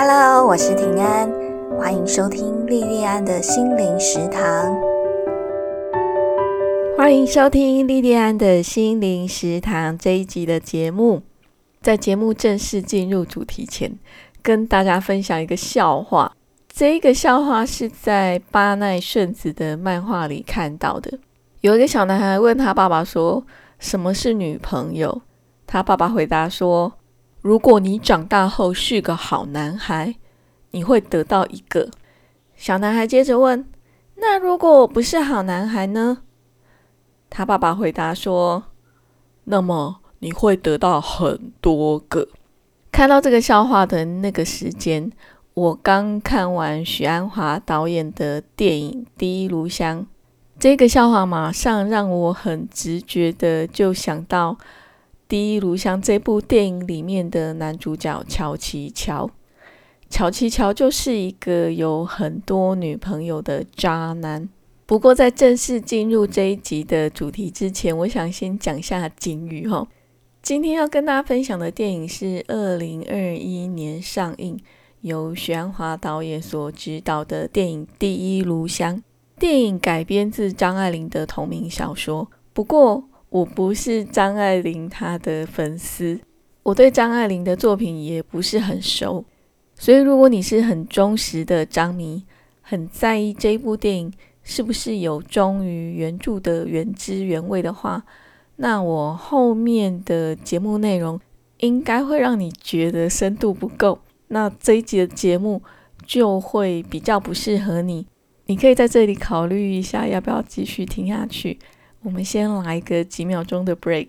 Hello，我是平安，欢迎收听莉莉安的心灵食堂。欢迎收听莉莉安的心灵食堂这一集的节目。在节目正式进入主题前，跟大家分享一个笑话。这个笑话是在巴奈顺子的漫画里看到的。有一个小男孩问他爸爸说：“什么是女朋友？”他爸爸回答说：“如果你长大后是个好男孩，你会得到一个。”小男孩接着问：“那如果我不是好男孩呢？”他爸爸回答说：“那么你会得到很多个。”看到这个笑话的那个时间，我刚看完许鞍华导演的电影《第一炉香》。这个笑话马上让我很直觉的就想到《第一炉香》这部电影里面的男主角乔其乔。乔其乔就是一个有很多女朋友的渣男。不过在正式进入这一集的主题之前，我想先讲下警语哈。今天要跟大家分享的电影是二零二一年上映，由徐安华导演所执导的电影《第一炉香》。电影改编自张爱玲的同名小说，不过我不是张爱玲她的粉丝，我对张爱玲的作品也不是很熟，所以如果你是很忠实的张迷，很在意这部电影是不是有忠于原著的原汁原味的话，那我后面的节目内容应该会让你觉得深度不够，那这一集的节目就会比较不适合你。你可以在这里考虑一下，要不要继续听下去。我们先来一个几秒钟的 break。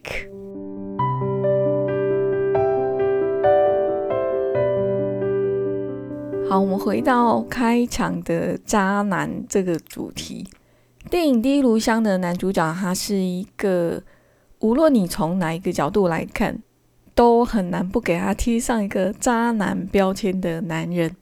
好，我们回到开场的渣男这个主题。电影《第一炉香》的男主角，他是一个无论你从哪一个角度来看，都很难不给他贴上一个渣男标签的男人。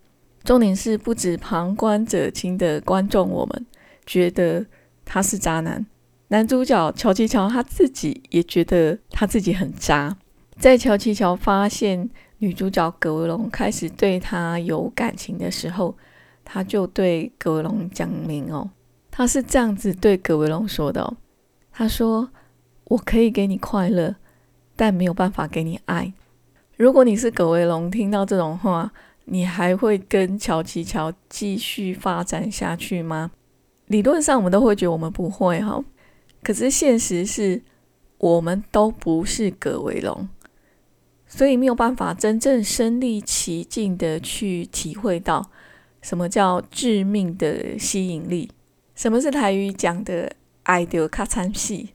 重点是，不止旁观者清的观众，我们觉得他是渣男。男主角乔琪乔他自己也觉得他自己很渣。在乔琪乔发现女主角葛维龙开始对他有感情的时候，他就对葛维龙讲明哦，他是这样子对葛维龙说的哦，他说：“我可以给你快乐，但没有办法给你爱。”如果你是葛维龙，听到这种话。你还会跟乔琪乔继续发展下去吗？理论上我们都会觉得我们不会哈，可是现实是我们都不是葛维龙，所以没有办法真正身临其境的去体会到什么叫致命的吸引力，什么是台语讲的爱丢卡餐戏？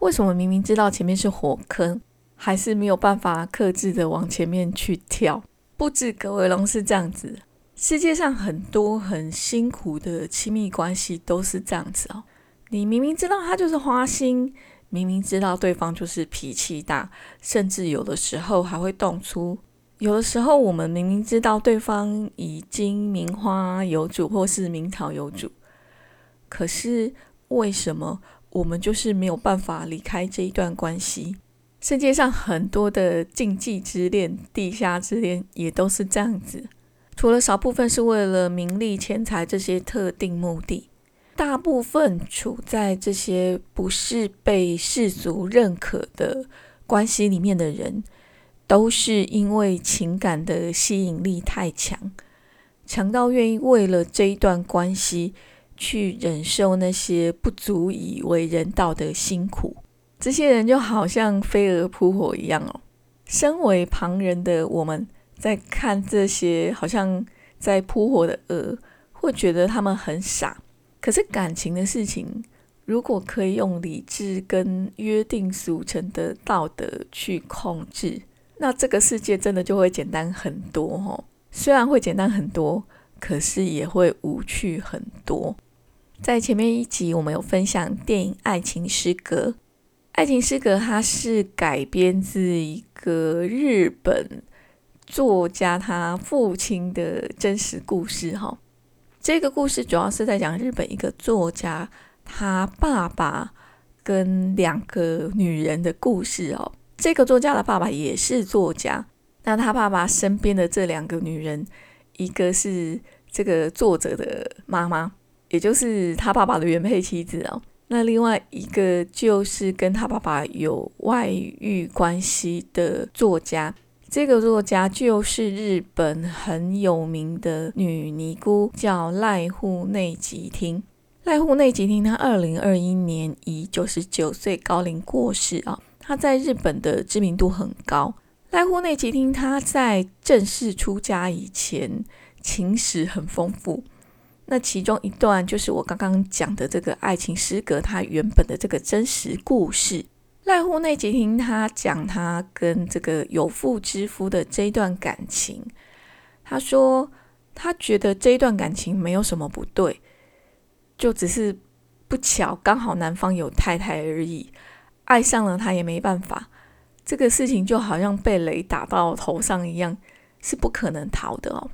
为什么明明知道前面是火坑，还是没有办法克制的往前面去跳？不止葛维龙是这样子，世界上很多很辛苦的亲密关系都是这样子哦。你明明知道他就是花心，明明知道对方就是脾气大，甚至有的时候还会动粗。有的时候我们明明知道对方已经名花有主或是名草有主，可是为什么我们就是没有办法离开这一段关系？世界上很多的禁忌之恋、地下之恋也都是这样子。除了少部分是为了名利、钱财这些特定目的，大部分处在这些不是被世俗认可的关系里面的人，都是因为情感的吸引力太强，强到愿意为了这一段关系去忍受那些不足以为人道的辛苦。这些人就好像飞蛾扑火一样哦。身为旁人的我们，在看这些好像在扑火的蛾，会觉得他们很傻。可是感情的事情，如果可以用理智跟约定俗成的道德去控制，那这个世界真的就会简单很多哦。虽然会简单很多，可是也会无趣很多。在前面一集，我们有分享电影《爱情诗歌》。爱情诗歌，它是改编自一个日本作家他父亲的真实故事。哈，这个故事主要是在讲日本一个作家他爸爸跟两个女人的故事哦。这个作家的爸爸也是作家，那他爸爸身边的这两个女人，一个是这个作者的妈妈，也就是他爸爸的原配妻子哦。那另外一个就是跟他爸爸有外遇关系的作家，这个作家就是日本很有名的女尼姑，叫濑户内吉汀。濑户内吉汀她二零二一年以九十九岁高龄过世啊。她在日本的知名度很高。濑户内吉汀她在正式出家以前，情史很丰富。那其中一段就是我刚刚讲的这个爱情诗歌，它原本的这个真实故事。濑户内吉听他讲他跟这个有妇之夫的这一段感情，他说他觉得这一段感情没有什么不对，就只是不巧刚好男方有太太而已，爱上了他也没办法，这个事情就好像被雷打到头上一样，是不可能逃的哦。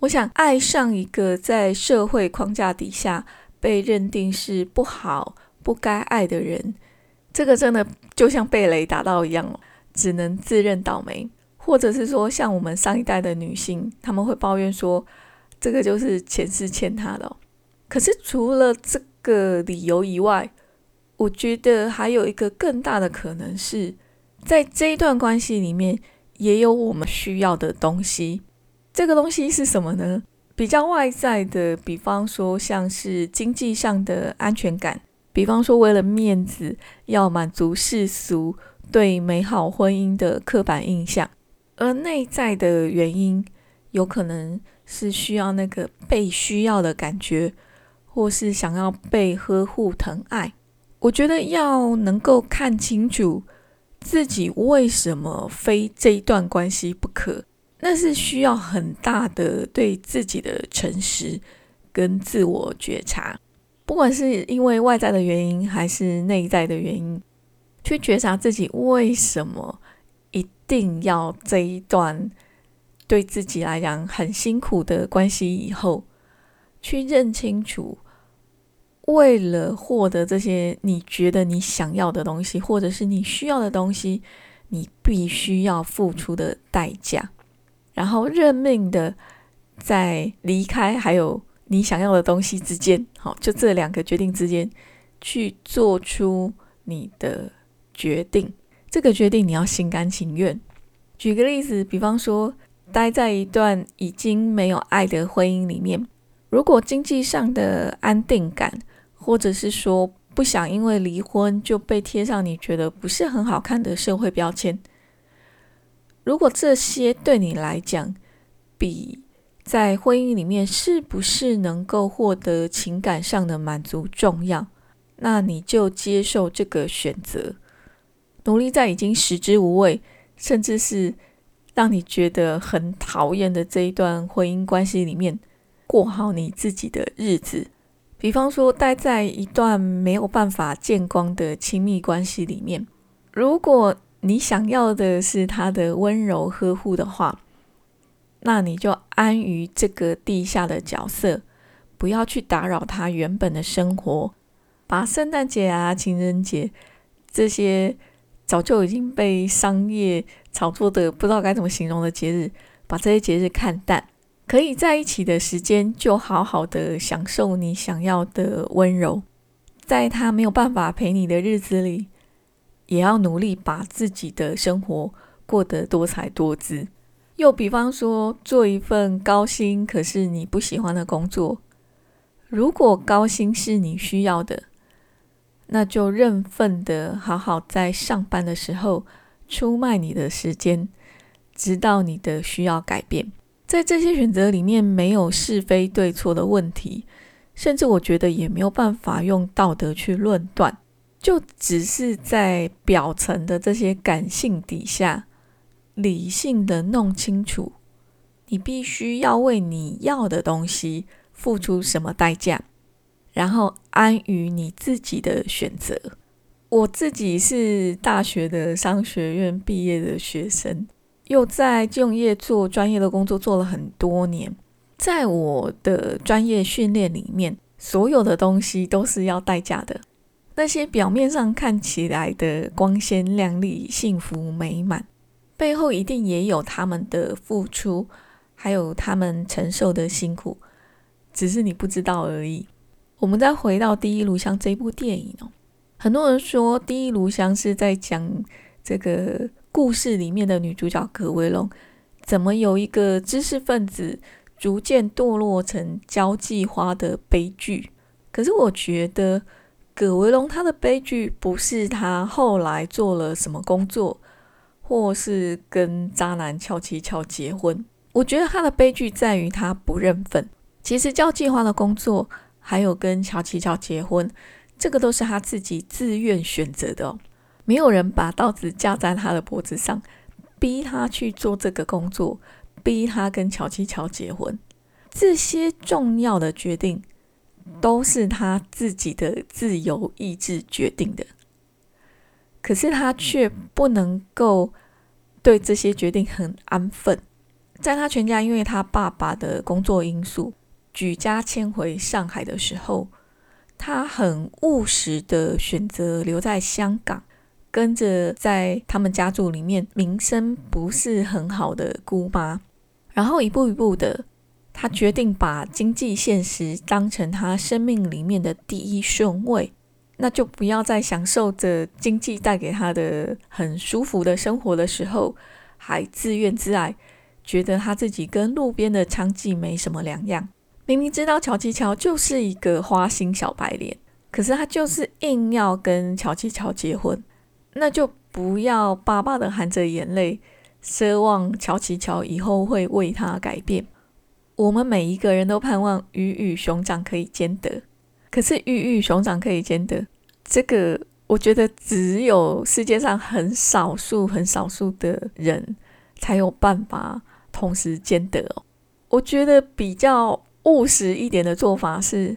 我想爱上一个在社会框架底下被认定是不好、不该爱的人，这个真的就像被雷打到一样，只能自认倒霉。或者是说，像我们上一代的女性，他们会抱怨说，这个就是前世欠他的。可是除了这个理由以外，我觉得还有一个更大的可能是，在这一段关系里面，也有我们需要的东西。这个东西是什么呢？比较外在的，比方说像是经济上的安全感，比方说为了面子要满足世俗对美好婚姻的刻板印象，而内在的原因有可能是需要那个被需要的感觉，或是想要被呵护疼爱。我觉得要能够看清楚自己为什么非这一段关系不可。那是需要很大的对自己的诚实跟自我觉察，不管是因为外在的原因还是内在的原因，去觉察自己为什么一定要这一段对自己来讲很辛苦的关系，以后去认清楚，为了获得这些你觉得你想要的东西，或者是你需要的东西，你必须要付出的代价。然后认命的在离开还有你想要的东西之间，好，就这两个决定之间去做出你的决定。这个决定你要心甘情愿。举个例子，比方说，待在一段已经没有爱的婚姻里面，如果经济上的安定感，或者是说不想因为离婚就被贴上你觉得不是很好看的社会标签。如果这些对你来讲，比在婚姻里面是不是能够获得情感上的满足重要，那你就接受这个选择，努力在已经食之无味，甚至是让你觉得很讨厌的这一段婚姻关系里面，过好你自己的日子。比方说，待在一段没有办法见光的亲密关系里面，如果。你想要的是他的温柔呵护的话，那你就安于这个地下的角色，不要去打扰他原本的生活。把圣诞节啊、情人节这些早就已经被商业炒作的不知道该怎么形容的节日，把这些节日看淡。可以在一起的时间，就好好的享受你想要的温柔。在他没有办法陪你的日子里。也要努力把自己的生活过得多彩多姿。又比方说，做一份高薪可是你不喜欢的工作，如果高薪是你需要的，那就认份的好好在上班的时候出卖你的时间，直到你的需要改变。在这些选择里面，没有是非对错的问题，甚至我觉得也没有办法用道德去论断。就只是在表层的这些感性底下，理性的弄清楚，你必须要为你要的东西付出什么代价，然后安于你自己的选择。我自己是大学的商学院毕业的学生，又在金融业做专业的工作做了很多年，在我的专业训练里面，所有的东西都是要代价的。那些表面上看起来的光鲜亮丽、幸福美满，背后一定也有他们的付出，还有他们承受的辛苦，只是你不知道而已。我们再回到《第一炉香》这部电影哦，很多人说《第一炉香》是在讲这个故事里面的女主角葛维龙怎么由一个知识分子逐渐堕落成交际花的悲剧。可是我觉得葛维龙他的悲剧不是他后来做了什么工作，或是跟渣男乔七乔结婚。我觉得他的悲剧在于他不认份。其实交际花的工作。还有跟乔琪乔结婚，这个都是他自己自愿选择的哦，没有人把刀子架在他的脖子上，逼他去做这个工作，逼他跟乔琪乔结婚。这些重要的决定都是他自己的自由意志决定的，可是他却不能够对这些决定很安分。在他全家因为他爸爸的工作因素。举家迁回上海的时候，他很务实的选择留在香港，跟着在他们家族里面名声不是很好的姑妈，然后一步一步的，他决定把经济现实当成他生命里面的第一顺位，那就不要再享受着经济带给他的很舒服的生活的时候，还自怨自艾，觉得他自己跟路边的娼妓没什么两样。明明知道乔琪乔就是一个花心小白脸，可是他就是硬要跟乔琪乔结婚，那就不要巴巴的含着眼泪奢望乔琪乔以后会为他改变。我们每一个人都盼望鱼与熊掌可以兼得，可是鱼与熊掌可以兼得，这个我觉得只有世界上很少数、很少数的人才有办法同时兼得哦。我觉得比较。务实一点的做法是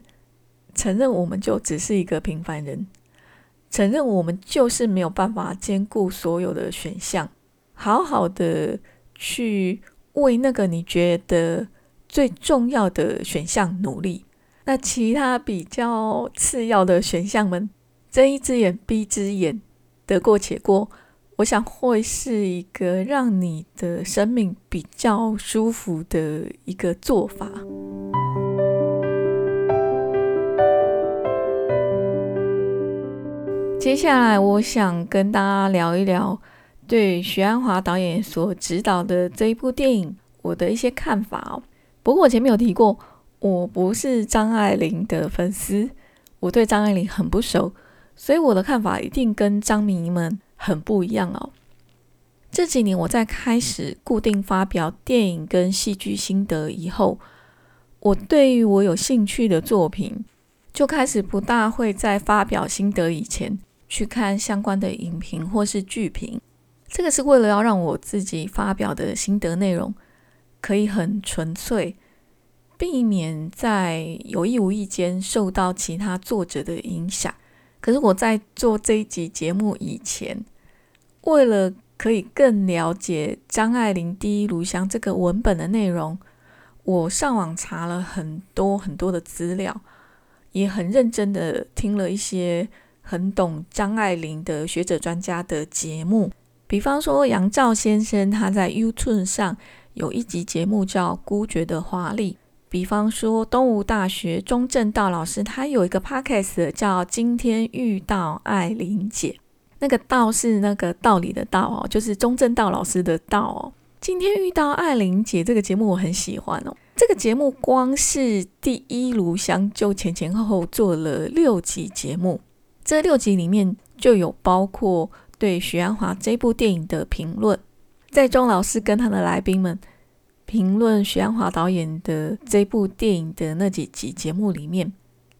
承认我们就只是一个平凡人，承认我们就是没有办法兼顾所有的选项，好好的去为那个你觉得最重要的选项努力。那其他比较次要的选项们，睁一只眼闭一只眼，得过且过。我想会是一个让你的生命比较舒服的一个做法。接下来，我想跟大家聊一聊对徐安华导演所指导的这一部电影我的一些看法哦。不过我前面有提过，我不是张爱玲的粉丝，我对张爱玲很不熟，所以我的看法一定跟张迷们。很不一样哦。这几年我在开始固定发表电影跟戏剧心得以后，我对于我有兴趣的作品，就开始不大会在发表心得以前去看相关的影评或是剧评。这个是为了要让我自己发表的心得内容可以很纯粹，避免在有意无意间受到其他作者的影响。可是我在做这一集节目以前，为了可以更了解张爱玲《第一炉香》这个文本的内容，我上网查了很多很多的资料，也很认真的听了一些很懂张爱玲的学者专家的节目，比方说杨照先生他在 YouTube 上有一集节目叫《孤绝的华丽》。比方说，东吴大学钟正道老师，他有一个 podcast 叫《今天遇到艾琳姐》，那个“道”是那个道理的“道”哦，就是钟正道老师的“道”哦。今天遇到艾琳姐这个节目我很喜欢哦。这个节目光是第一炉香就前前后后做了六集节目，这六集里面就有包括对徐安华这部电影的评论，在钟老师跟他的来宾们。评论徐安华导演的这部电影的那几集节目里面，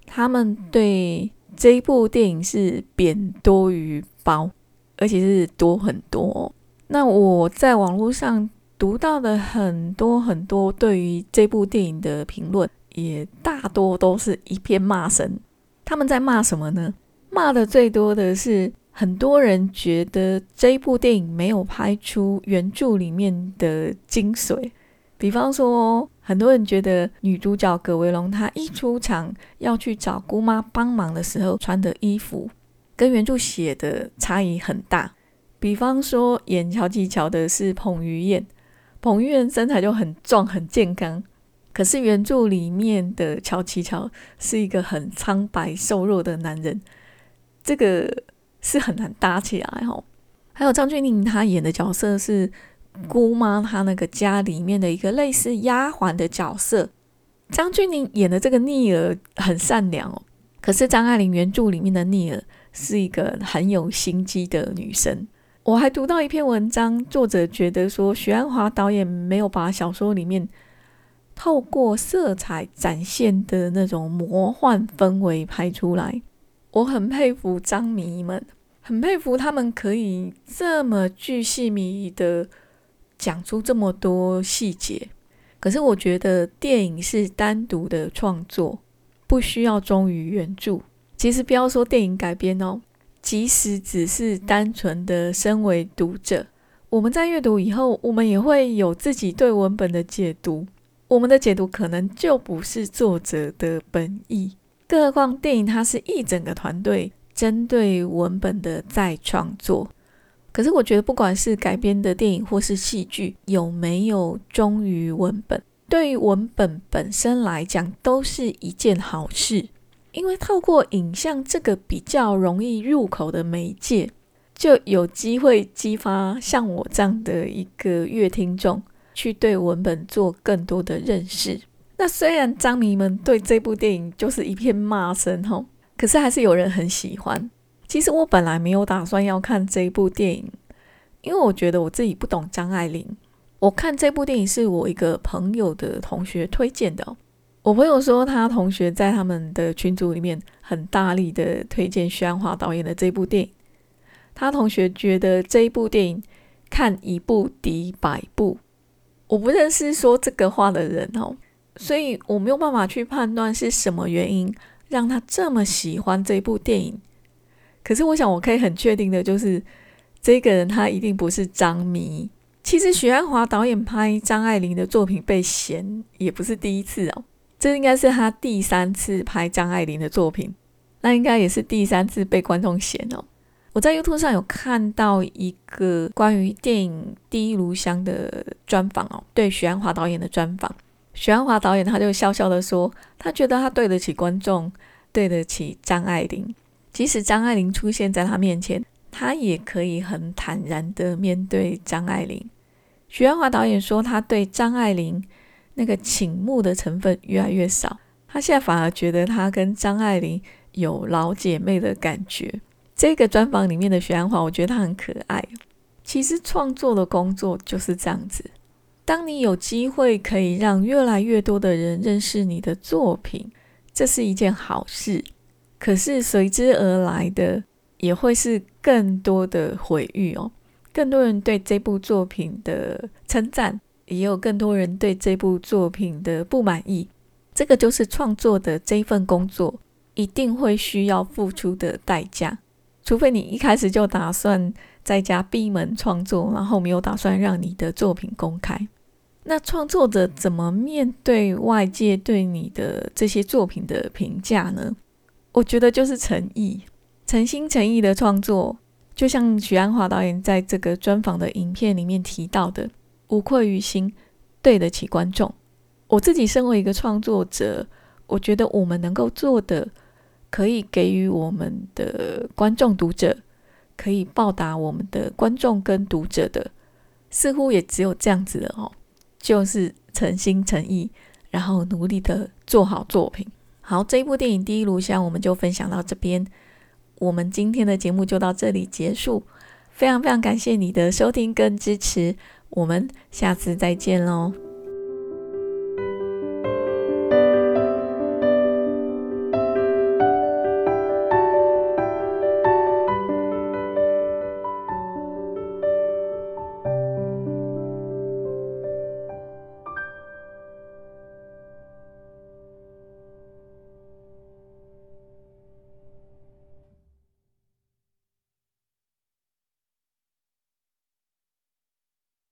他们对这部电影是贬多于褒，而且是多很多。那我在网络上读到的很多很多对于这部电影的评论，也大多都是一片骂声。他们在骂什么呢？骂的最多的是很多人觉得这部电影没有拍出原著里面的精髓。比方说，很多人觉得女主角葛维龙她一出场要去找姑妈帮忙的时候穿的衣服，跟原著写的差异很大。比方说，演乔吉乔的是彭于晏，彭于晏身材就很壮很健康，可是原著里面的乔琪乔是一个很苍白瘦弱的男人，这个是很难搭起来哦。还有张钧甯，她演的角色是姑妈，她那个家里面的一个类似丫鬟的角色。张钧甯演的这个逆儿很善良哦，可是张爱玲原著里面的逆儿是一个很有心机的女生。我还读到一篇文章，作者觉得说许鞍华导演没有把小说里面透过色彩展现的那种魔幻氛围拍出来。我很佩服张迷们。很佩服他们可以这么巨细靡遗的讲出这么多细节。可是我觉得电影是单独的创作，不需要忠于原著。其实不要说电影改编哦，即使只是单纯的身为读者，我们在阅读以后，我们也会有自己对文本的解读。我们的解读可能就不是作者的本意。更何况电影它是一整个团队。针对文本的再创作，可是我觉得，不管是改编的电影或是戏剧，有没有忠于文本，对于文本本身来讲，都是一件好事。因为透过影像这个比较容易入口的媒介，就有机会激发像我这样的一个乐听众，去对文本做更多的认识。那虽然张迷们对这部电影就是一片骂声，吼。可是还是有人很喜欢。其实我本来没有打算要看这一部电影，因为我觉得我自己不懂张爱玲。我看这部电影是我一个朋友的同学推荐的。我朋友说他同学在他们的群组里面很大力的推荐徐安华导演的这部电影。他同学觉得这一部电影看一部抵百部。我不认识说这个话的人哦，所以我没有办法去判断是什么原因。让他这么喜欢这部电影，可是我想我可以很确定的就是，这个人他一定不是张迷。其实许鞍华导演拍张爱玲的作品被嫌也不是第一次哦，这应该是他第三次拍张爱玲的作品，那应该也是第三次被观众嫌哦。我在 YouTube 上有看到一个关于电影《第一炉香》的专访哦，对许鞍华导演的专访。许鞍华导演他就笑笑的说：“他觉得他对得起观众，对得起张爱玲。即使张爱玲出现在他面前，他也可以很坦然的面对张爱玲。”许鞍华导演说：“他对张爱玲那个倾慕的成分越来越少，他现在反而觉得他跟张爱玲有老姐妹的感觉。”这个专访里面的许鞍华，我觉得他很可爱。其实创作的工作就是这样子。当你有机会可以让越来越多的人认识你的作品，这是一件好事。可是随之而来的也会是更多的毁誉哦。更多人对这部作品的称赞，也有更多人对这部作品的不满意。这个就是创作的这份工作一定会需要付出的代价。除非你一开始就打算在家闭门创作，然后没有打算让你的作品公开。那创作者怎么面对外界对你的这些作品的评价呢？我觉得就是诚意，诚心诚意的创作，就像许鞍华导演在这个专访的影片里面提到的，无愧于心，对得起观众。我自己身为一个创作者，我觉得我们能够做的，可以给予我们的观众读者，可以报答我们的观众跟读者的，似乎也只有这样子了哦。就是诚心诚意，然后努力的做好作品。好，这一部电影《第一炉香》我们就分享到这边。我们今天的节目就到这里结束。非常非常感谢你的收听跟支持，我们下次再见喽。